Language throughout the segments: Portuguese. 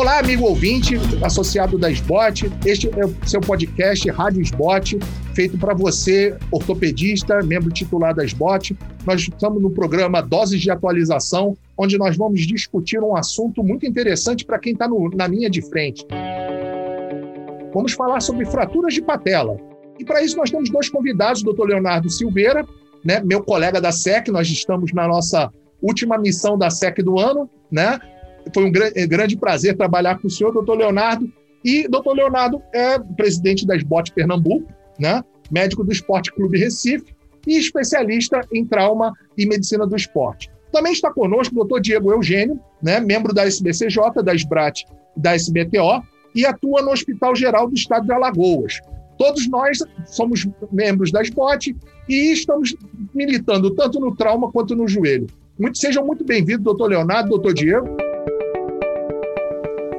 Olá, amigo ouvinte, associado da SBOT. Este é o seu podcast Rádio SBOT, feito para você, ortopedista, membro titular da SBOT. Nós estamos no programa Doses de Atualização, onde nós vamos discutir um assunto muito interessante para quem está na linha de frente. Vamos falar sobre fraturas de patela. E para isso nós temos dois convidados, o doutor Leonardo Silveira, né, meu colega da SEC, nós estamos na nossa última missão da SEC do ano, né? Foi um grande, prazer trabalhar com o senhor, doutor Leonardo. E doutor Leonardo é presidente da SBOT Pernambuco, né? médico do Esporte Clube Recife e especialista em trauma e medicina do esporte. Também está conosco o doutor Diego Eugênio, né? membro da SBCJ, da SBRAT da SBTO, e atua no Hospital Geral do Estado de Alagoas. Todos nós somos membros da SBOT e estamos militando tanto no trauma quanto no joelho. Muito, sejam muito bem-vindos, doutor Leonardo, doutor Diego.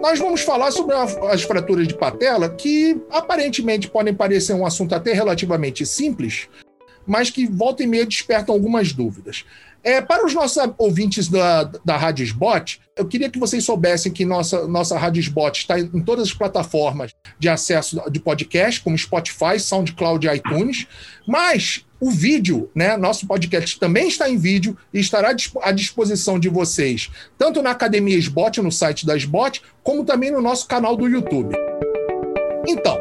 Nós vamos falar sobre as fraturas de patela, que aparentemente podem parecer um assunto até relativamente simples, mas que volta e meia despertam algumas dúvidas. É, para os nossos ouvintes da, da Rádio Sbot, eu queria que vocês soubessem que nossa, nossa Rádio Sbot está em todas as plataformas de acesso de podcast, como Spotify, SoundCloud e iTunes, mas o vídeo, né? Nosso podcast também está em vídeo e estará à disposição de vocês, tanto na Academia SBOT, no site da SBOT, como também no nosso canal do YouTube. Então,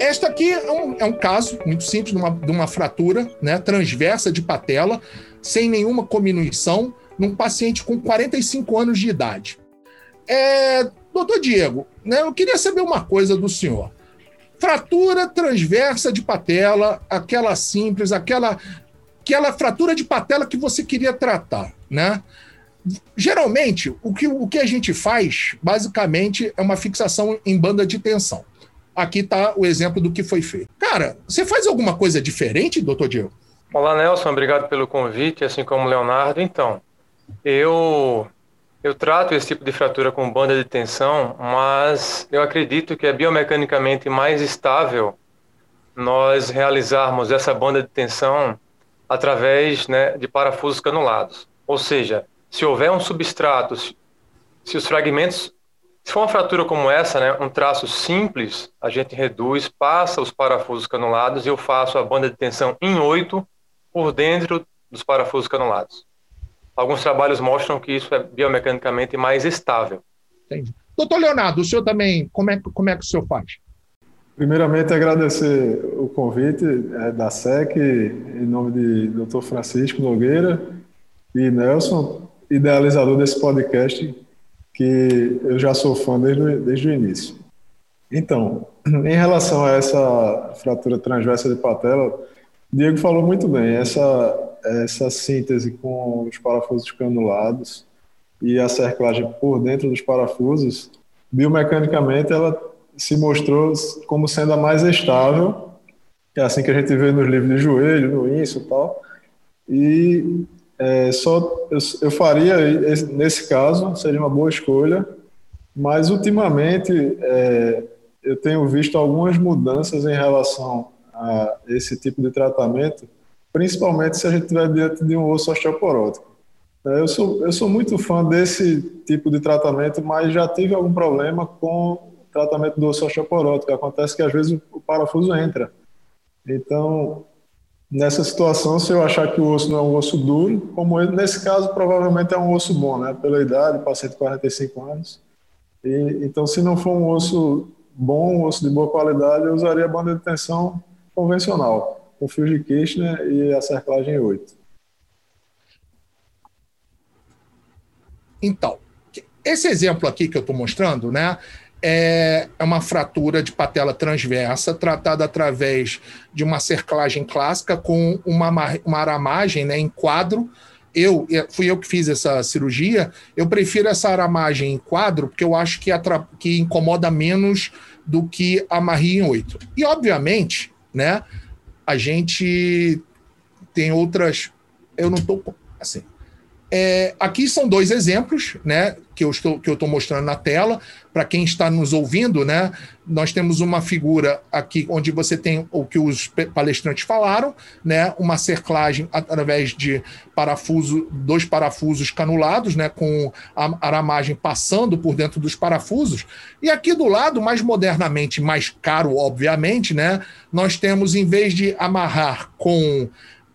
esta aqui é um, é um caso muito simples de uma, de uma fratura né, transversa de patela, sem nenhuma cominuição, num paciente com 45 anos de idade. É, doutor Diego, né, eu queria saber uma coisa do senhor. Fratura transversa de patela, aquela simples, aquela, aquela fratura de patela que você queria tratar, né? Geralmente, o que, o que a gente faz, basicamente, é uma fixação em banda de tensão. Aqui está o exemplo do que foi feito. Cara, você faz alguma coisa diferente, doutor Diego? Olá, Nelson. Obrigado pelo convite, assim como o Leonardo. Então, eu eu trato esse tipo de fratura com banda de tensão, mas eu acredito que é biomecanicamente mais estável nós realizarmos essa banda de tensão através né, de parafusos canulados. Ou seja, se houver um substrato, se os fragmentos, se for uma fratura como essa, né, um traço simples, a gente reduz, passa os parafusos canulados e eu faço a banda de tensão em oito por dentro dos parafusos canulados. Alguns trabalhos mostram que isso é biomecanicamente mais estável. Entendi. Doutor Leonardo, o senhor também, como é, como é que o senhor faz? Primeiramente, agradecer o convite é, da SEC, em nome de Dr. Francisco Nogueira e Nelson, idealizador desse podcast, que eu já sou fã desde, desde o início. Então, em relação a essa fratura transversa de patela, Diego falou muito bem. Essa essa síntese com os parafusos canulados e a cerclagem por dentro dos parafusos, biomecanicamente ela se mostrou como sendo a mais estável, é assim que a gente vê nos livros de joelho, no INSO e tal. E é, só eu, eu faria nesse caso seria uma boa escolha, mas ultimamente é, eu tenho visto algumas mudanças em relação a esse tipo de tratamento principalmente se a gente estiver diante de um osso osteoporótico. É, eu sou, eu sou muito fã desse tipo de tratamento, mas já tive algum problema com o tratamento do osso osteoporótico. Acontece que às vezes o parafuso entra. Então, nessa situação, se eu achar que o osso não é um osso duro, como ele, nesse caso, provavelmente é um osso bom, né? Pela idade, paciente de 45 anos. E, então, se não for um osso bom, um osso de boa qualidade, eu usaria a banda de tensão convencional com fio de Kirchner e a cerclagem 8. Então, esse exemplo aqui que eu estou mostrando, né, é, é uma fratura de patela transversa tratada através de uma cerclagem clássica com uma, uma aramagem né, em quadro. Eu fui eu que fiz essa cirurgia. Eu prefiro essa aramagem em quadro porque eu acho que, que incomoda menos do que a Marie em 8. E obviamente, né, a gente tem outras. Eu não estou. Assim, É, aqui são dois exemplos, né, que eu estou que eu mostrando na tela para quem está nos ouvindo, né. Nós temos uma figura aqui onde você tem o que os palestrantes falaram, né, uma cerclagem através de parafuso, dois parafusos canulados, né, com a aramagem passando por dentro dos parafusos. E aqui do lado, mais modernamente, mais caro, obviamente, né, nós temos em vez de amarrar com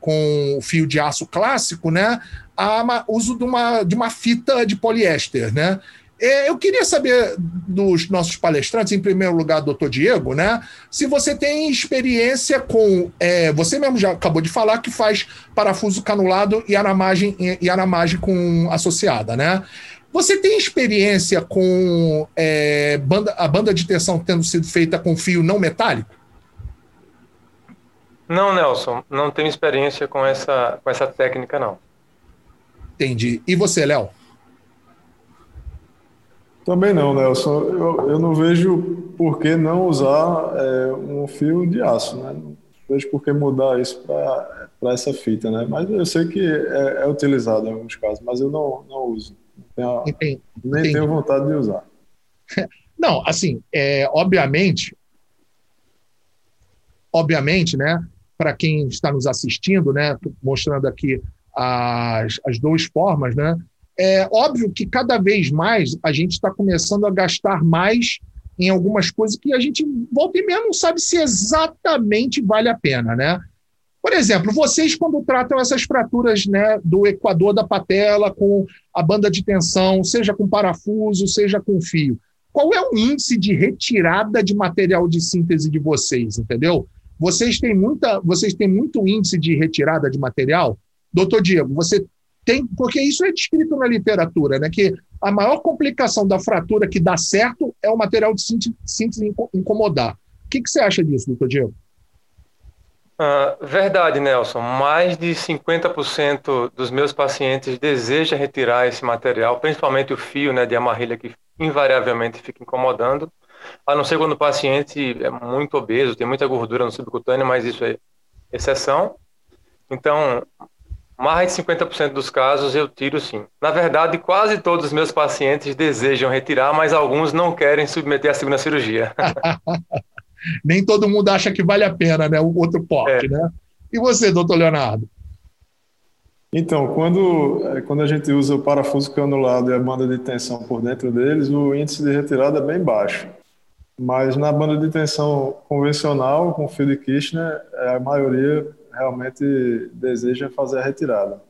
com o fio de aço clássico, né, a uso de uma, de uma fita de poliéster, né? Eu queria saber dos nossos palestrantes, em primeiro lugar, doutor Diego, né? Se você tem experiência com. É, você mesmo já acabou de falar que faz parafuso canulado e aramagem, e aramagem com associada, né? Você tem experiência com é, banda, a banda de tensão tendo sido feita com fio não metálico? Não, Nelson, não tenho experiência com essa, com essa técnica, não. Entendi. E você, Léo? Também não, Nelson. Eu, eu não vejo por que não usar é, um fio de aço, né? Não vejo por que mudar isso para essa fita, né? Mas eu sei que é, é, utilizado em alguns casos, mas eu não, não uso. Não tenho, Entendi. Nem Entendi. tenho vontade de usar. Não, assim, é, obviamente, obviamente, né? Para quem está nos assistindo, né, mostrando aqui as, as duas formas, né, é óbvio que cada vez mais a gente está começando a gastar mais em algumas coisas que a gente volta e meia não sabe se exatamente vale a pena, né? Por exemplo, vocês quando tratam essas fraturas né, do equador da patela com a banda de tensão, seja com parafuso, seja com fio, qual é o índice de retirada de material de síntese de vocês, entendeu? Vocês têm, muita, vocês têm muito índice de retirada de material? Doutor Diego, você tem, porque isso é descrito na literatura, né, que a maior complicação da fratura que dá certo é o material de síntese incomodar. O que, que você acha disso, doutor Diego? Uh, verdade, Nelson. Mais de 50% dos meus pacientes desejam retirar esse material, principalmente o fio né, de amarrilha que invariavelmente fica incomodando. A não ser quando o paciente é muito obeso, tem muita gordura no subcutâneo, mas isso é exceção. Então, mais de 50% dos casos eu tiro sim. Na verdade, quase todos os meus pacientes desejam retirar, mas alguns não querem submeter à segunda cirurgia. Nem todo mundo acha que vale a pena, né? O outro porte, é. né? E você, doutor Leonardo? Então, quando, é, quando a gente usa o parafuso canulado e a banda de tensão por dentro deles, o índice de retirada é bem baixo. Mas na banda de tensão convencional, com fio de Kirchner, é, a maioria realmente deseja fazer a retirada.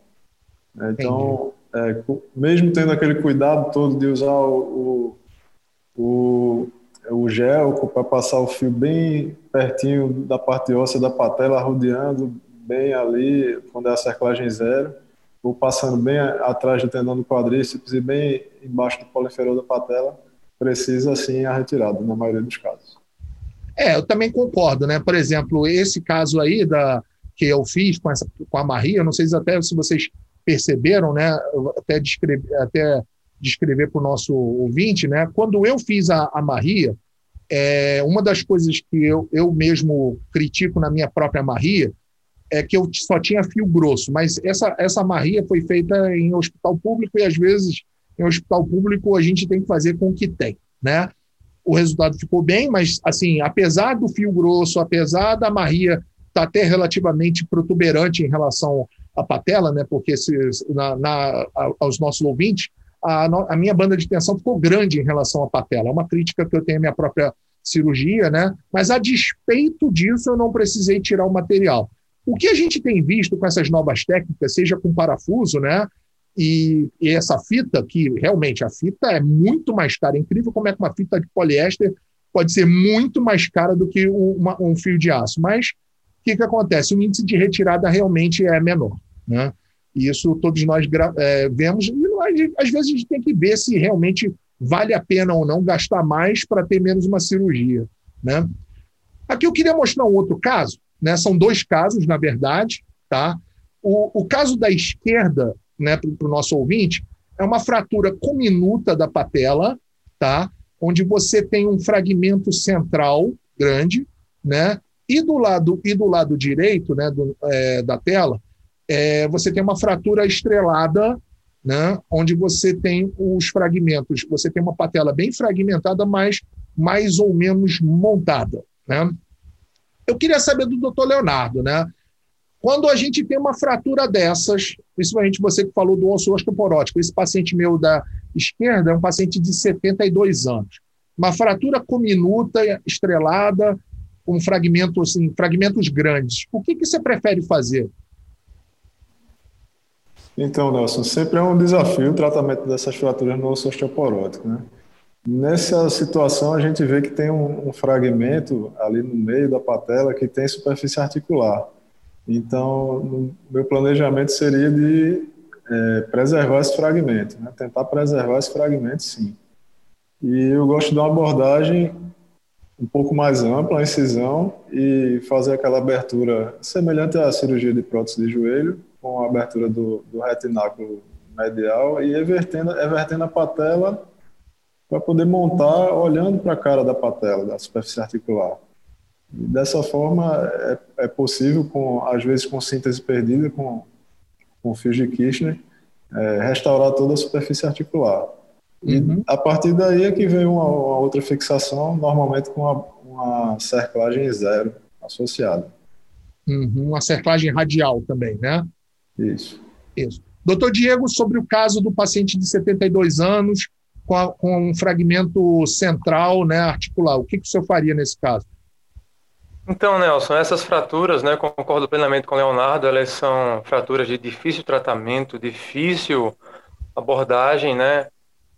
Então, é, mesmo tendo aquele cuidado todo de usar o, o, o gel para passar o fio bem pertinho da parte óssea da patela, rodeando bem ali, quando é a cerclagem zero, ou passando bem atrás do tendão do quadríceps e bem embaixo do poliferol da patela, precisa sim a retirada, na maioria dos casos. É, eu também concordo, né? Por exemplo, esse caso aí da que eu fiz com essa com a Maria, não sei se até se vocês perceberam, né? Até descrever, até descrever para o nosso ouvinte, né? Quando eu fiz a, a Maria, é, uma das coisas que eu, eu mesmo critico na minha própria Maria é que eu só tinha fio grosso, mas essa, essa Maria foi feita em hospital público e às vezes em hospital público a gente tem que fazer com o que tem, né? O resultado ficou bem, mas assim, apesar do fio grosso, apesar da Maria estar tá até relativamente protuberante em relação à patela, né? Porque se, na, na, aos nossos ouvintes, a, a, minha banda de tensão ficou grande em relação à patela. É uma crítica que eu tenho à minha própria cirurgia, né? Mas a despeito disso, eu não precisei tirar o material. O que a gente tem visto com essas novas técnicas, seja com parafuso, né? E, e, essa fita, que realmente a fita é muito mais cara, é incrível como é que uma fita de poliéster pode ser muito mais cara do que uma, um fio de aço. Mas o que, que acontece? O índice de retirada realmente é menor. Né? E isso todos nós é, vemos, e às vezes a gente tem que ver se realmente vale a pena ou não gastar mais para ter menos uma cirurgia. Né? Aqui eu queria mostrar um outro caso, né? são dois casos, na verdade. Tá? O, o caso da esquerda né, para o nosso ouvinte, é uma fratura cominuta da patela, tá? onde você tem um fragmento central grande, né? e do lado e do lado direito né, do, é, da tela, é, você tem uma fratura estrelada né, onde você tem os fragmentos, você tem uma patela bem fragmentada, mas mais ou menos montada. Né? Eu queria saber do doutor Leonardo, né? Quando a gente tem uma fratura dessas, principalmente você que falou do osso osteoporótico, esse paciente meu da esquerda é um paciente de 72 anos. Uma fratura cominuta, estrelada, com fragmentos, assim, fragmentos grandes. O que, que você prefere fazer? Então, Nelson, sempre é um desafio o tratamento dessas fraturas no osso osteoporótico, né? Nessa situação, a gente vê que tem um, um, fragmento ali no meio da patela que tem superfície articular. Então, meu planejamento seria de é, preservar esse fragmento, né? tentar preservar esse fragmento, sim. E eu gosto de uma abordagem um pouco mais ampla, a incisão, e fazer aquela abertura semelhante à cirurgia de prótese de joelho, com a abertura do, do retináculo medial e evertendo, evertendo a patela para poder montar olhando para a cara da patela, da superfície articular. E dessa forma é, é, possível, com, às vezes com síntese perdida, com, com fios de Kirchner, é, restaurar toda a superfície articular. E uhum. a partir daí é que vem uma, uma outra fixação, normalmente com uma, uma cerclagem zero associada. Uhum, uma cerclagem radial também, né? Isso. Isso. Doutor Diego, sobre o caso do paciente de 72 anos com, a, com um fragmento central né, articular, o que, que o senhor faria nesse caso? Então, Nelson, essas fraturas, né, concordo plenamente com o Leonardo, elas são fraturas de difícil tratamento, difícil abordagem, né?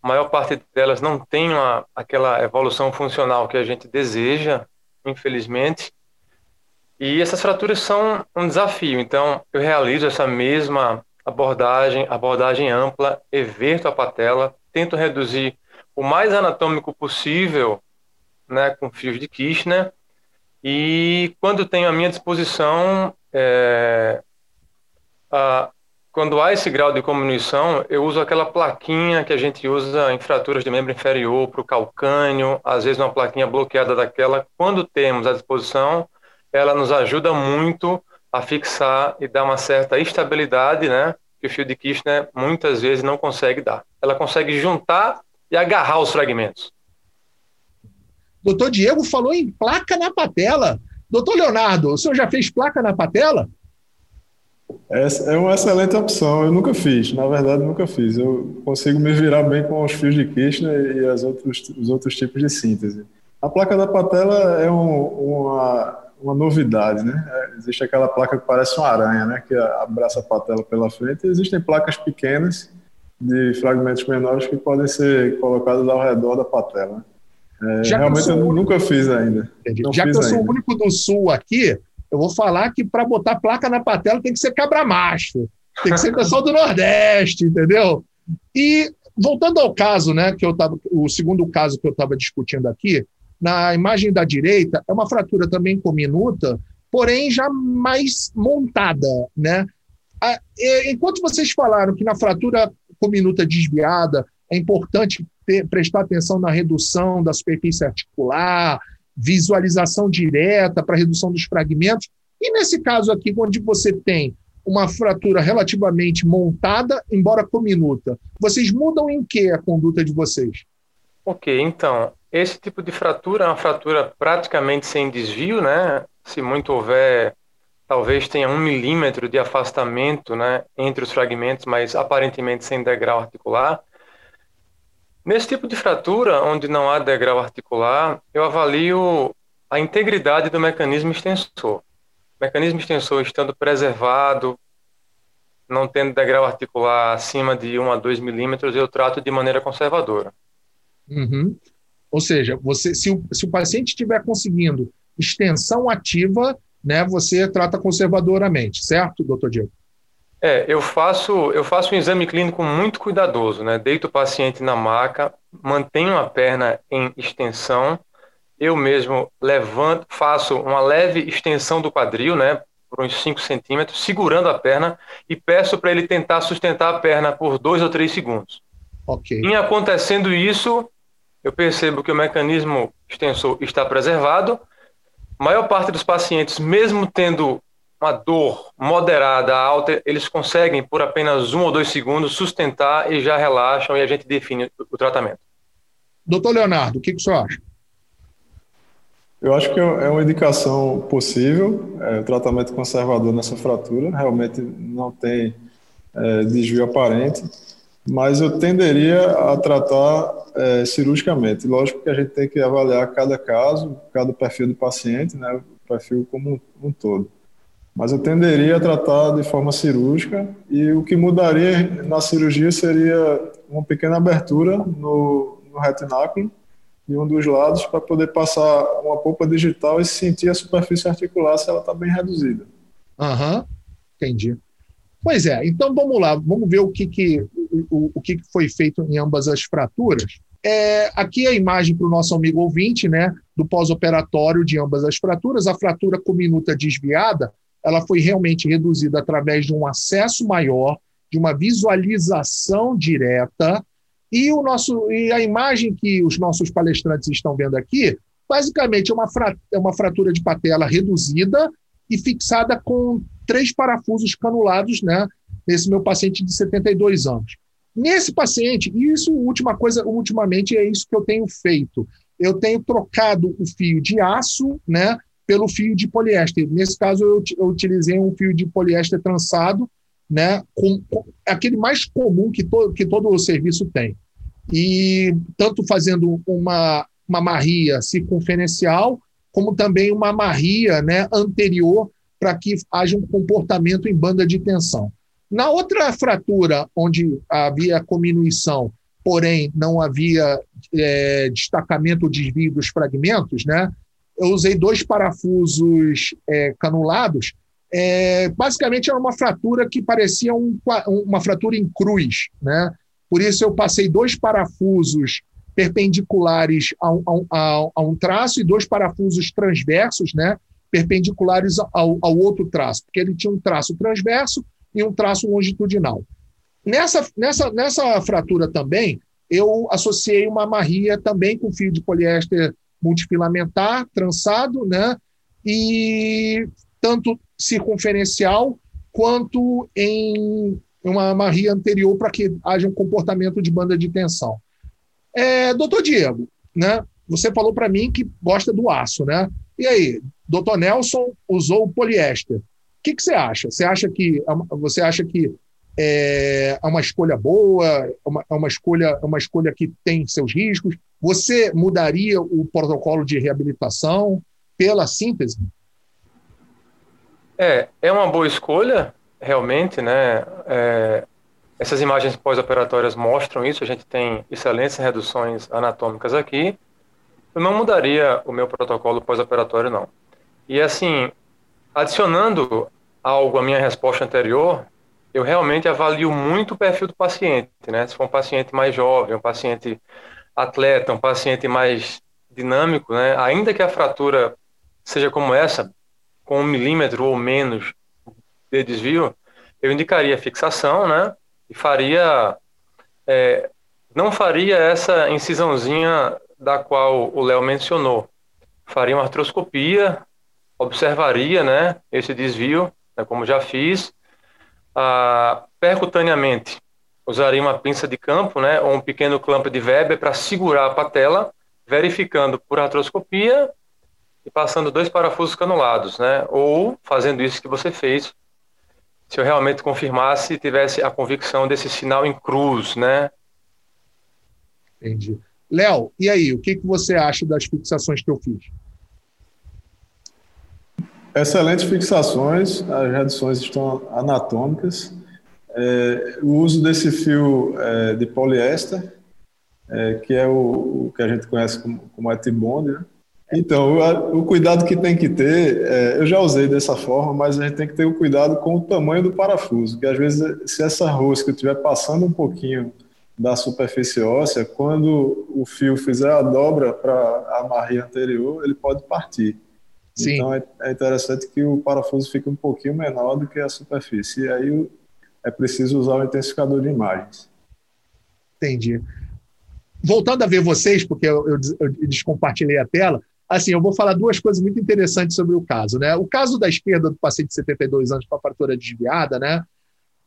A maior parte delas não tem uma, aquela evolução funcional que a gente deseja, infelizmente. E essas fraturas são um desafio. Então, eu realizo essa mesma abordagem, abordagem ampla, everto a patela, tento reduzir o mais anatômico possível, né, com fios de Kirchner. E quando tenho à minha disposição, é, a, quando há esse grau de comunição, eu uso aquela plaquinha que a gente usa em fraturas de membro inferior para o calcânio, às vezes uma plaquinha bloqueada daquela. Quando temos à disposição, ela nos ajuda muito a fixar e dar uma certa estabilidade, né? Que o fio de Kirchner muitas vezes não consegue dar. Ela consegue juntar e agarrar os fragmentos. Doutor Diego falou em placa na patela. Doutor Leonardo, o senhor já fez placa na patela? É uma excelente opção. Eu nunca fiz, na verdade, nunca fiz. Eu consigo me virar bem com os fios de Kirchner e as outros, os outros tipos de síntese. A placa da patela é um, uma, uma novidade, né? É, existe aquela placa que parece uma aranha, né? Que abraça a patela pela frente. E existem placas pequenas de fragmentos menores que podem ser colocados ao redor da patela. É, realmente eu, eu nunca fiz ainda. Já fiz que eu sou o único do sul aqui, eu vou falar que para botar placa na patela tem que ser cabra macho, tem que ser pessoal do Nordeste, entendeu? E voltando ao caso, né, que eu tava, o segundo caso que eu estava discutindo aqui, na imagem da direita, é uma fratura também cominuta, porém já mais montada, né? Enquanto vocês falaram que na fratura cominuta desviada é importante ter, prestar atenção na redução da superfície articular, visualização direta para redução dos fragmentos, e nesse caso aqui, onde você tem uma fratura relativamente montada, embora cominuta, vocês mudam em que a conduta de vocês? Ok, então, esse tipo de fratura é uma fratura praticamente sem desvio, né? Se muito houver, talvez tenha um milímetro de afastamento, né, entre os fragmentos, mas aparentemente sem degrau articular. Nesse tipo de fratura, onde não há degrau articular, eu avalio a integridade do mecanismo extensor. O mecanismo extensor estando preservado, não tendo degrau articular acima de 1 a 2 milímetros, eu trato de maneira conservadora. Uhum. Ou seja, você, se, o, se o paciente estiver conseguindo extensão ativa, né, você trata conservadoramente, certo, doutor Diego? É, eu faço, eu faço um exame clínico muito cuidadoso, né? Deito o paciente na maca, mantenho a perna em extensão, eu mesmo levanto, faço uma leve extensão do quadril, né? Por uns 5 centímetros, segurando a perna e peço para ele tentar sustentar a perna por dois ou três segundos. Ok. Em acontecendo isso, eu percebo que o mecanismo extensor está preservado. A maior parte dos pacientes, mesmo tendo uma dor moderada, alta, eles conseguem, por apenas um ou dois segundos, sustentar e já relaxam e a gente define o tratamento. Doutor Leonardo, o que, que o senhor acha? Eu acho que é uma indicação possível, é, o tratamento conservador nessa fratura, realmente não tem é, desvio aparente, mas eu tenderia a tratar é, cirurgicamente. Lógico que a gente tem que avaliar cada caso, cada perfil do paciente, né, o perfil como um, um todo. Mas eu tenderia a tratar de forma cirúrgica e o que mudaria na cirurgia seria uma pequena abertura no, no retináculo de um dos lados para poder passar uma polpa digital e sentir a superfície articular se ela está bem reduzida. Aham, uhum, entendi. Pois é, então vamos lá, vamos ver o que, que, o, o que foi feito em ambas as fraturas. É, aqui a imagem para o nosso amigo ouvinte, né, do pós-operatório de ambas as fraturas. A fratura com minuta desviada, ela foi realmente reduzida através de um acesso maior, de uma visualização direta, e, o nosso, e a imagem que os nossos palestrantes estão vendo aqui, basicamente é uma, é uma fratura de patela reduzida e fixada com três parafusos canulados, né? Nesse meu paciente de 72 anos. Nesse paciente, isso, última coisa, ultimamente é isso que eu tenho feito. Eu tenho trocado o fio de aço, né? Pelo fio de poliéster. Nesse caso, eu, eu utilizei um fio de poliéster trançado, né, com, com, aquele mais comum que, to, que todo o serviço tem. E tanto fazendo uma, uma marria circunferencial, como também uma marria né, anterior para que haja um comportamento em banda de tensão. Na outra fratura, onde havia cominuição, porém não havia é, destacamento ou desvio dos fragmentos, né, eu usei dois parafusos é, canulados é, basicamente era uma fratura que parecia um, uma fratura em cruz. Né? Por isso eu passei dois parafusos perpendiculares a um, a, a um traço e dois parafusos transversos, né? perpendiculares ao, ao outro traço, porque ele tinha um traço transverso e um traço longitudinal. Nessa, nessa, nessa fratura também, eu associei uma marria também com fio de poliéster multifilamentar, trançado, né? E tanto circunferencial quanto em uma marria anterior para que haja um comportamento de banda de tensão. É, doutor Diego, né, você falou para mim que gosta do aço, né? E aí, doutor Nelson usou o poliéster. O que, que você acha? Você acha que você acha que é, é uma escolha boa, é uma, é uma escolha, é uma escolha que tem seus riscos? Você mudaria o protocolo de reabilitação pela síntese? É, é uma boa escolha, realmente, né? É, essas imagens pós-operatórias mostram isso, a gente tem excelentes reduções anatômicas aqui. Eu não mudaria o meu protocolo pós-operatório, não. E assim, adicionando algo à minha resposta anterior, eu realmente avalio muito o perfil do paciente, né? Se for um paciente mais jovem, um paciente atleta, um paciente mais dinâmico, né? Ainda que a fratura seja como essa, com um milímetro ou menos de desvio, eu indicaria fixação, né? E faria. É, não faria essa incisãozinha da qual o Léo mencionou. Faria uma artroscopia, observaria, né? Esse desvio, né, como já fiz. Ah, percutaneamente, usaria uma pinça de campo, né? Ou um pequeno clamp de Weber para segurar a patela, verificando por artroscopia e passando dois parafusos canulados, né? Ou fazendo isso que você fez, se eu realmente confirmasse e tivesse a convicção desse sinal em cruz, né? Entendi. Léo, e aí, o que, que você acha das fixações que eu fiz? Excelentes fixações, as reduções estão anatômicas. É, o uso desse fio é, de poliéster, é, que é o, o, que a gente conhece como, como etibond, né? Então, o, o, cuidado que tem que ter, é, eu já usei dessa forma, mas a gente tem que ter o cuidado com o tamanho do parafuso, que às vezes, se essa rosca estiver passando um pouquinho da superfície óssea, quando o fio fizer a dobra para a marria anterior, ele pode partir. Sim. Então, é, é, interessante que o parafuso fique um pouquinho menor do que a superfície. E aí é preciso usar o intensificador de imagens. Entendi. Voltando a ver vocês, porque eu, eu, eu descompartilhei a tela, assim, eu vou falar duas coisas muito interessantes sobre o caso, né? O caso da esquerda do paciente de 72 anos com a fratura desviada, né?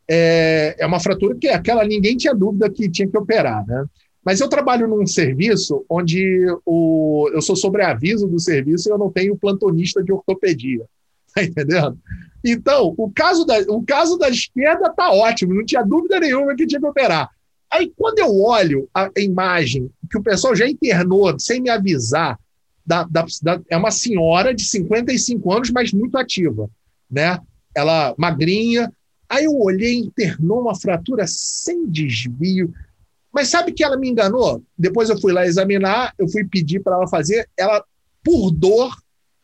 É, é uma fratura que aquela ninguém tinha dúvida que tinha que operar, né? Mas eu trabalho num serviço onde o, eu sou sobreaviso do serviço e eu não tenho plantonista de ortopedia. Tá entendendo? Então, o caso da, o caso da esquerda tá ótimo, não tinha dúvida nenhuma que tinha que operar. Aí, quando eu olho a imagem que o pessoal já internou sem me avisar, da, da, da, é uma senhora de 55 anos, mas muito ativa, né? Ela magrinha. Aí eu olhei, internou uma fratura sem desvio. Mas sabe que ela me enganou? Depois eu fui lá examinar, eu fui pedir para ela fazer, ela, por dor,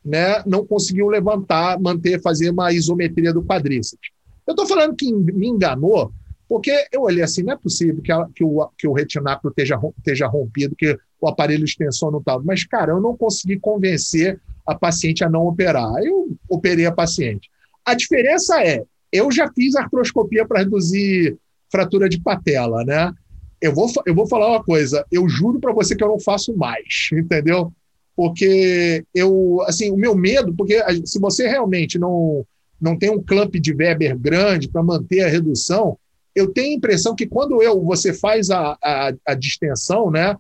né, não conseguiu levantar, manter, fazer uma isometria do quadríceps. Eu estou falando que me enganou, porque eu olhei assim, não é possível que, ela, que, o, que o retináculo esteja, esteja rompido, que o aparelho extensor não estava. Mas, cara, eu não consegui convencer a paciente a não operar. Eu operei a paciente. A diferença é, eu já fiz artroscopia para reduzir fratura de patela, né? Eu vou, eu vou falar uma coisa, eu juro para você que eu não faço mais, entendeu? Porque eu, assim, o meu medo, porque se você realmente não, não tem um clamp de Weber grande para manter a redução, eu tenho a impressão que quando eu você faz a, a, a distensão, né,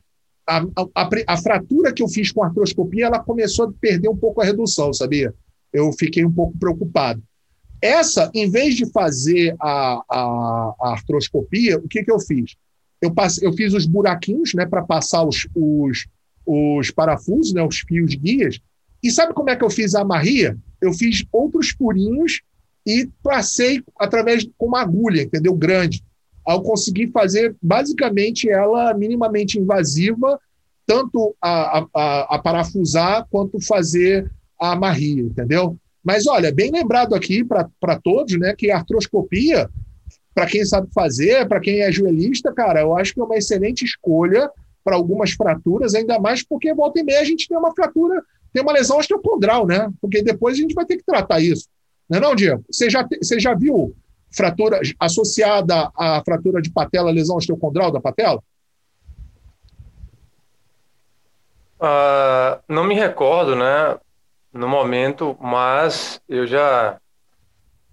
a, a, a, fratura que eu fiz com a artroscopia, ela começou a perder um pouco a redução, sabia? Eu fiquei um pouco preocupado. Essa, em vez de fazer a, a, a artroscopia, o que, que eu fiz? Eu, passei, eu fiz os buraquinhos né, para passar os, os, os parafusos, né, os fios guias. E sabe como é que eu fiz a amarria? Eu fiz outros furinhos e passei através com uma agulha, entendeu? Grande. Ao conseguir fazer basicamente ela minimamente invasiva, tanto a, a, a parafusar quanto fazer a amarria, entendeu? Mas olha, bem lembrado aqui para todos, né, que a artroscopia, para quem sabe fazer, para quem é joelhista, cara, eu acho que é uma excelente escolha para algumas fraturas, ainda mais porque volta e meia a gente tem uma fratura, tem uma lesão osteocondral, né? Porque depois a gente vai ter que tratar isso. Não é não, Diego? Você já, você já viu fratura associada à fratura de patela, lesão osteocondral da patela? Uh, não me recordo, né, no momento, mas eu já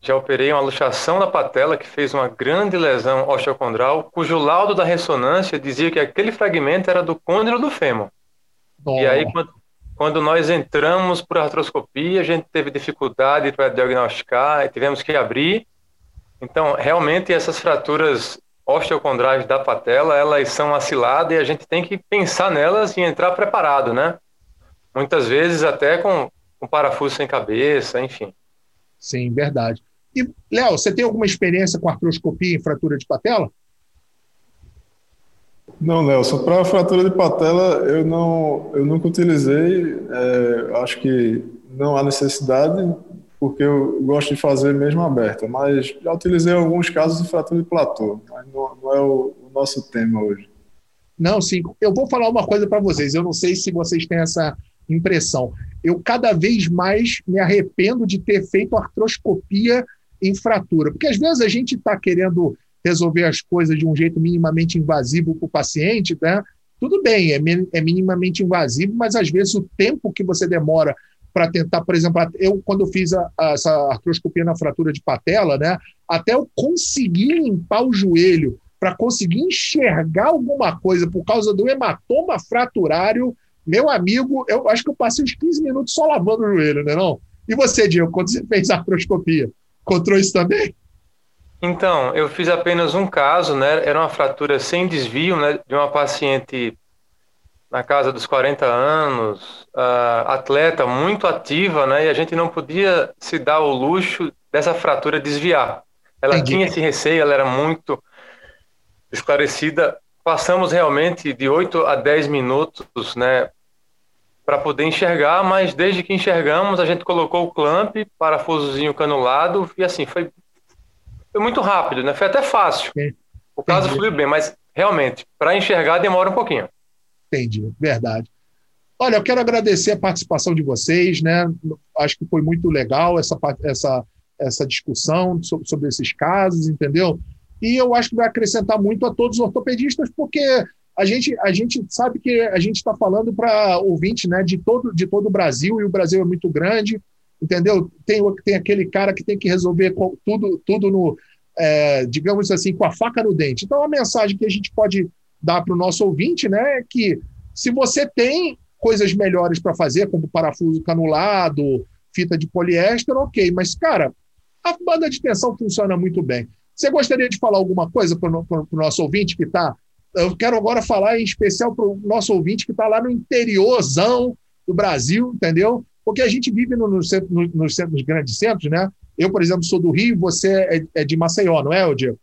já operei uma luxação da patela que fez uma grande lesão osteocondral, cujo laudo da ressonância dizia que aquele fragmento era do côndilo do fêmur. Oh. E aí, quando, quando nós entramos por artroscopia, a gente teve dificuldade para diagnosticar, tivemos que abrir. Então, realmente, essas fraturas osteocondrais da patela, elas são aciladas e a gente tem que pensar nelas e entrar preparado, né? Muitas vezes até com, com parafuso sem cabeça, enfim. Sim, verdade. E, Léo, você tem alguma experiência com artroscopia em fratura de patela? Não, Nelson, para fratura de patela eu não, eu nunca utilizei. É, acho que não há necessidade, porque eu gosto de fazer mesmo aberta. Mas já utilizei alguns casos de fratura de platô, mas não, não é o, o, nosso tema hoje. Não, sim. Eu vou falar uma coisa para vocês. Eu não sei se vocês têm essa impressão. Eu cada vez mais me arrependo de ter feito artroscopia em fratura, porque às vezes a gente está querendo resolver as coisas de um jeito minimamente invasivo para o paciente, né? Tudo bem, é, é minimamente invasivo, mas às vezes o tempo que você demora para tentar, por exemplo, eu quando fiz a, a, essa artroscopia na fratura de patela, né, até eu conseguir limpar o joelho para conseguir enxergar alguma coisa por causa do hematoma fraturário, meu amigo, eu acho que eu passei uns 15 minutos só lavando o joelho, né, não? E você, Diego, quando você fez a artroscopia, encontrou isso também? Então, eu fiz apenas um caso, né? Era uma fratura sem desvio, né? De uma paciente na casa dos 40 anos, uh, atleta muito ativa, né? E a gente não podia se dar o luxo dessa fratura desviar. Ela Entendi. tinha esse receio, ela era muito esclarecida. Passamos realmente de 8 a 10 minutos, né? Para poder enxergar, mas desde que enxergamos, a gente colocou o clamp, parafusozinho canulado, e assim, foi foi muito rápido, né? Foi até fácil. Entendi. O caso fluiu bem, mas realmente, para enxergar demora um pouquinho. Entendi, verdade. Olha, eu quero agradecer a participação de vocês, né? Acho que foi muito legal essa, essa, essa discussão sobre, sobre esses casos, entendeu? E eu acho que vai acrescentar muito a todos os ortopedistas, porque a gente, a gente sabe que a gente está falando para ouvinte né, de, todo, de todo o Brasil, e o Brasil é muito grande, entendeu? Tem, tem aquele cara que tem que resolver tudo, tudo no, é, digamos assim, com a faca no dente. Então, a mensagem que a gente pode dar para o nosso ouvinte né, é que se você tem coisas melhores para fazer, como parafuso canulado, fita de poliéster, ok, mas, cara, a banda de tensão funciona muito bem. Você gostaria de falar alguma coisa para o nosso ouvinte que está. Eu quero agora falar em especial para o nosso ouvinte que está lá no interiorzão do Brasil, entendeu? Porque a gente vive no, no centro, no, nos, centros, nos grandes centros, né? Eu, por exemplo, sou do Rio, você é, é de Maceió, não é, Diego?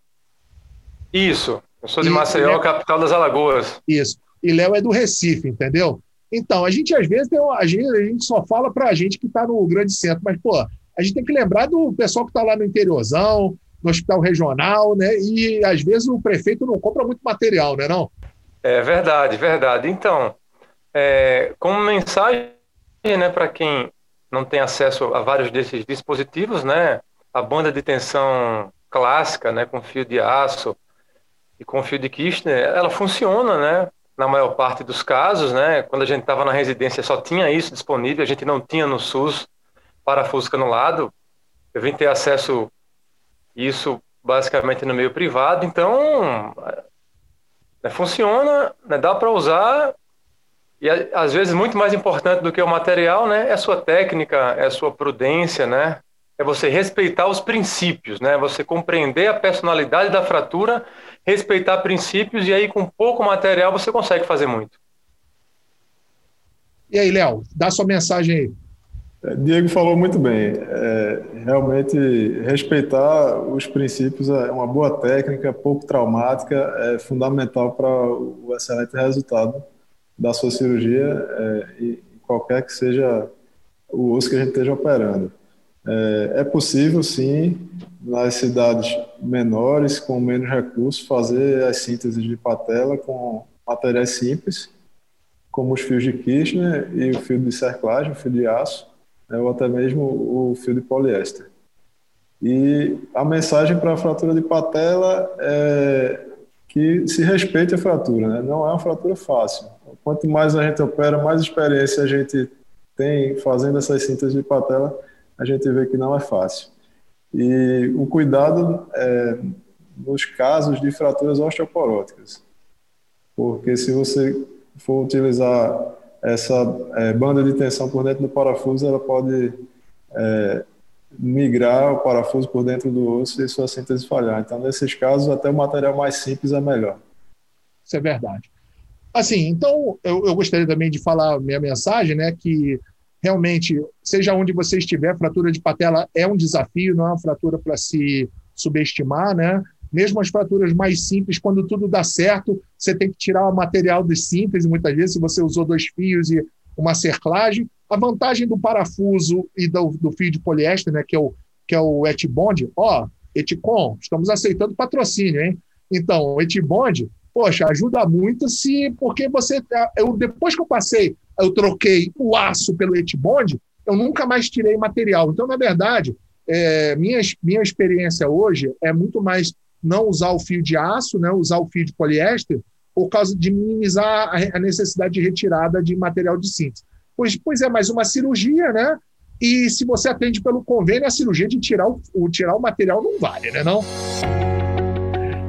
Isso. Eu sou de e, Maceió, capital das Alagoas. Isso. E Léo é do Recife, entendeu? Então, a gente às vezes tem uma, a, gente, a gente só fala para a gente que está no grande centro, mas, pô, a gente tem que lembrar do pessoal que está lá no interiorzão, no hospital regional, né? E às vezes o prefeito não compra muito material, né? Não? É verdade, verdade. Então, é, como mensagem, né, para quem não tem acesso a vários desses dispositivos, né? A banda de tensão clássica, né, com fio de aço e com fio de Kirchner, ela funciona, né? Na maior parte dos casos, né? Quando a gente estava na residência só tinha isso disponível, a gente não tinha no SUS parafuso canulado. Eu vim ter acesso isso basicamente no meio privado, então né, funciona, né, dá para usar e às vezes muito mais importante do que o material, né, é a sua técnica, é a sua prudência, né, é você respeitar os princípios, né, você compreender a personalidade da fratura, respeitar princípios e aí com pouco material você consegue fazer muito. E aí, Léo, dá sua mensagem aí. Diego falou muito bem. É, realmente, respeitar os princípios é uma boa técnica, pouco traumática, é fundamental para o excelente resultado da sua cirurgia, é, e qualquer que seja o osso que a gente esteja operando. É, é possível, sim, nas cidades menores, com menos recursos, fazer as sínteses de patela com materiais simples, como os fios de Kirchner e o fio de cerclagem, o fio de aço né, ou até mesmo o fio de poliéster. E a mensagem para a fratura de patela é que se respeite a fratura, né? não é uma fratura fácil. Quanto mais a gente opera, mais experiência a gente tem fazendo essas cintas de patela, a gente vê que não é fácil. E o cuidado é, nos casos de fraturas osteoporóticas, porque se você for utilizar essa é, banda de tensão por dentro do parafuso ela pode é, migrar o parafuso por dentro do osso e sua síntese falhar. Então, nesses casos, até o material mais simples é melhor. Isso é verdade. Assim, então, eu, eu gostaria também de falar minha mensagem, né, que realmente, seja onde você estiver, fratura de patela é um desafio, não é uma fratura para se subestimar, né? Mesmo as fraturas mais simples, quando tudo dá certo, você tem que tirar o material de síntese, muitas vezes, se você usou dois fios e uma cerclagem. A vantagem do parafuso e do, do fio de poliéster, né, que é o, que é o Etibond, ó, Eticom, estamos aceitando patrocínio, hein? Então, o Etibond, poxa, ajuda muito se, porque você, eu, depois que eu passei, eu troquei o aço pelo Etibond, eu nunca mais tirei material. Então, na verdade, é, minha, minha experiência hoje é muito mais não usar o fio de aço, né, usar o fio de poliéster, por causa de minimizar a necessidade de retirada de material de síntese. Pois, pois é, mais uma cirurgia, né? E se você atende pelo convênio, a cirurgia de tirar o, o tirar o material não vale, né? Não?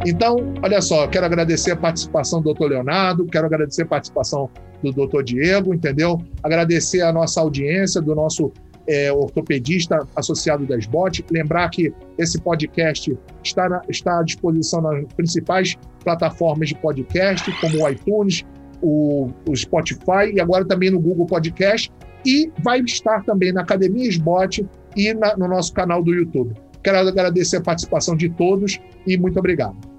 Então, olha só, quero agradecer a participação do doutor Leonardo, quero agradecer a participação do doutor Diego, entendeu? Agradecer a nossa audiência, do nosso é, ortopedista associado da SBOT. Lembrar que esse podcast está, na, está à disposição nas principais plataformas de podcast, como o iTunes, o, o Spotify e agora também no Google Podcast. E vai estar também na Academia SBOT e na, no nosso canal do YouTube. Quero agradecer a participação de todos e muito obrigado.